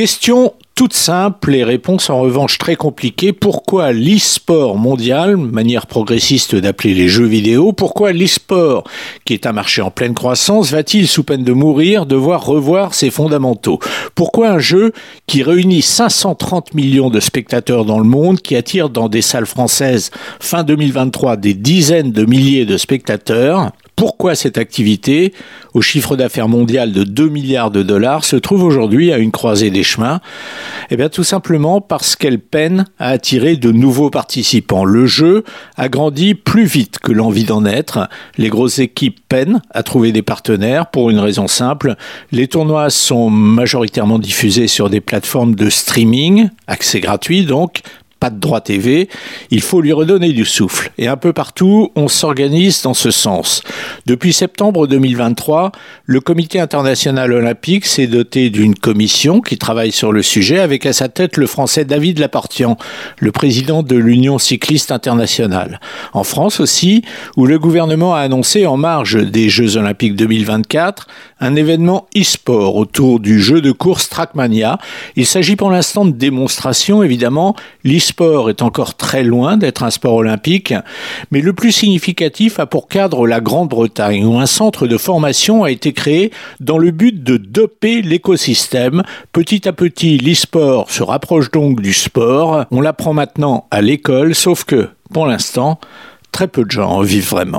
Question toute simple et réponse en revanche très compliquée. Pourquoi l'e-sport mondial, manière progressiste d'appeler les jeux vidéo, pourquoi l'e-sport, qui est un marché en pleine croissance, va-t-il, sous peine de mourir, devoir revoir ses fondamentaux? Pourquoi un jeu qui réunit 530 millions de spectateurs dans le monde, qui attire dans des salles françaises fin 2023 des dizaines de milliers de spectateurs, pourquoi cette activité, au chiffre d'affaires mondial de 2 milliards de dollars, se trouve aujourd'hui à une croisée des chemins? Eh bien tout simplement parce qu'elle peine à attirer de nouveaux participants. Le jeu a grandi plus vite que l'envie d'en être. Les grosses équipes peinent à trouver des partenaires pour une raison simple. Les tournois sont majoritairement diffusés sur des plateformes de streaming, accès gratuit donc, pas de droit TV, il faut lui redonner du souffle. Et un peu partout, on s'organise dans ce sens. Depuis septembre 2023, le Comité international olympique s'est doté d'une commission qui travaille sur le sujet avec à sa tête le Français David Laportian, le président de l'Union cycliste internationale. En France aussi, où le gouvernement a annoncé en marge des Jeux olympiques 2024 un événement e-sport autour du jeu de course Trackmania. Il s'agit pour l'instant de démonstration, évidemment. Est encore très loin d'être un sport olympique, mais le plus significatif a pour cadre la Grande-Bretagne, où un centre de formation a été créé dans le but de doper l'écosystème. Petit à petit, l'e-sport se rapproche donc du sport. On l'apprend maintenant à l'école, sauf que, pour l'instant, très peu de gens en vivent vraiment.